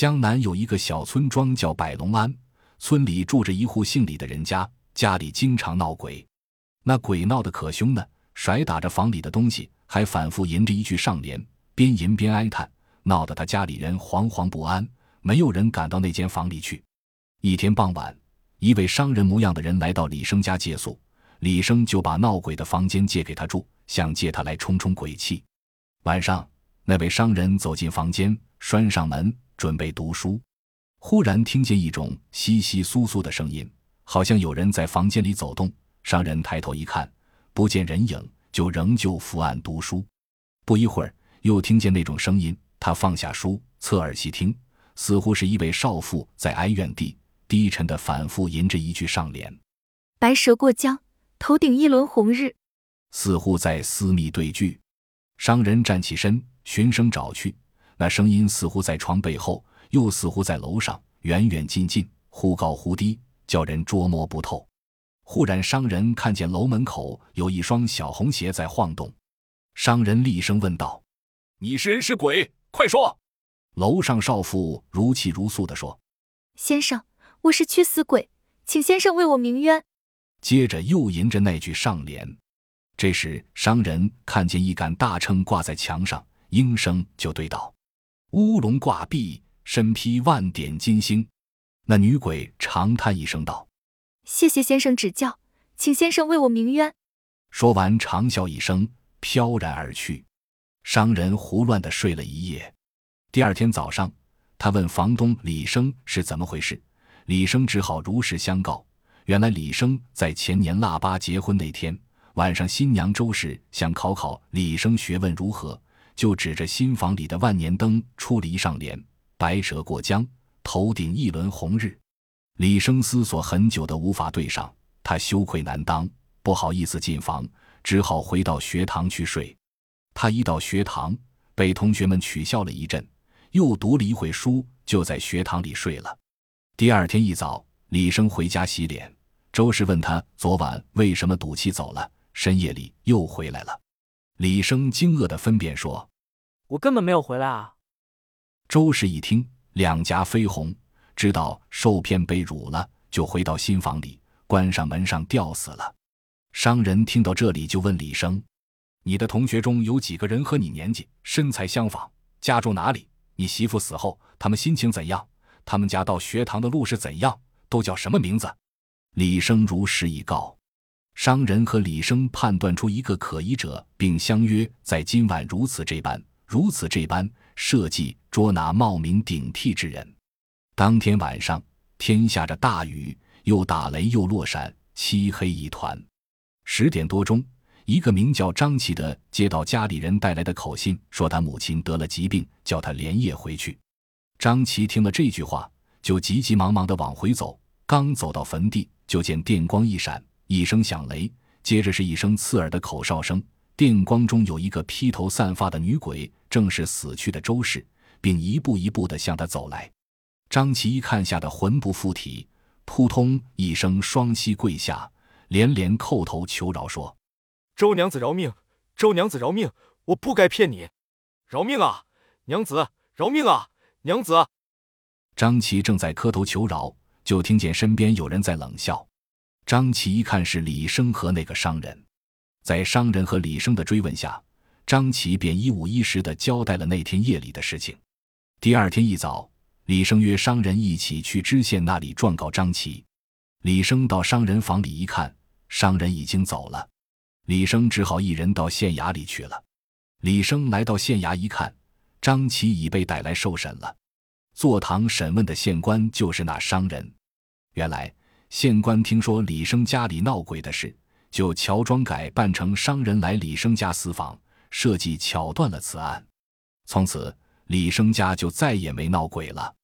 江南有一个小村庄叫百龙庵，村里住着一户姓李的人家，家里经常闹鬼。那鬼闹得可凶呢，甩打着房里的东西，还反复吟着一句上联，边吟边哀叹，闹得他家里人惶惶不安，没有人敢到那间房里去。一天傍晚，一位商人模样的人来到李生家借宿，李生就把闹鬼的房间借给他住，想借他来冲冲鬼气。晚上，那位商人走进房间，拴上门，准备读书，忽然听见一种窸窸窣窣的声音，好像有人在房间里走动。商人抬头一看，不见人影，就仍旧伏案读书。不一会儿，又听见那种声音，他放下书，侧耳细听，似乎是一位少妇在哀怨地、低沉的反复吟着一句上联：“白蛇过江，头顶一轮红日。”似乎在私密对句。商人站起身，循声找去，那声音似乎在床背后，又似乎在楼上，远远近近，忽高忽低，叫人捉摸不透。忽然，商人看见楼门口有一双小红鞋在晃动，商人厉声问道：“你是人是鬼？快说！”楼上少妇如泣如诉地说：“先生，我是驱死鬼，请先生为我鸣冤。”接着又吟着那句上联。这时，商人看见一杆大秤挂在墙上，应声就对道：“乌龙挂壁，身披万点金星。”那女鬼长叹一声道。谢谢先生指教，请先生为我鸣冤。说完，长啸一声，飘然而去。商人胡乱的睡了一夜。第二天早上，他问房东李生是怎么回事，李生只好如实相告。原来李生在前年腊八结婚那天晚上，新娘周氏想考考李生学问如何，就指着新房里的万年灯出了一上联：“白蛇过江，头顶一轮红日。”李生思索很久的无法对上，他羞愧难当，不好意思进房，只好回到学堂去睡。他一到学堂，被同学们取笑了一阵，又读了一会书，就在学堂里睡了。第二天一早，李生回家洗脸，周氏问他昨晚为什么赌气走了，深夜里又回来了。李生惊愕的分辨说：“我根本没有回来啊。”周氏一听，两颊绯红。知道受骗被辱了，就回到新房里，关上门上吊死了。商人听到这里，就问李生：“你的同学中有几个人和你年纪、身材相仿？家住哪里？你媳妇死后，他们心情怎样？他们家到学堂的路是怎样？都叫什么名字？”李生如实以告。商人和李生判断出一个可疑者，并相约在今晚如此这般、如此这般设计捉拿冒名顶替之人。当天晚上，天下着大雨，又打雷又落闪，漆黑一团。十点多钟，一个名叫张琪的接到家里人带来的口信，说他母亲得了疾病，叫他连夜回去。张琪听了这句话，就急急忙忙地往回走。刚走到坟地，就见电光一闪，一声响雷，接着是一声刺耳的口哨声。电光中有一个披头散发的女鬼，正是死去的周氏，并一步一步地向他走来。张琪一看，吓得魂不附体，扑通一声双膝跪下，连连叩头求饶，说：“周娘子饶命！周娘子饶命！我不该骗你，饶命啊！娘子饶命啊！娘子！”张琪正在磕头求饶，就听见身边有人在冷笑。张琪一看是李生和那个商人，在商人和李生的追问下，张琪便一五一十的交代了那天夜里的事情。第二天一早。李生约商人一起去知县那里状告张琪。李生到商人房里一看，商人已经走了。李生只好一人到县衙里去了。李生来到县衙一看，张琪已被逮来受审了。坐堂审问的县官就是那商人。原来县官听说李生家里闹鬼的事，就乔装改扮成商人来李生家私访，设计巧断了此案。从此李生家就再也没闹鬼了。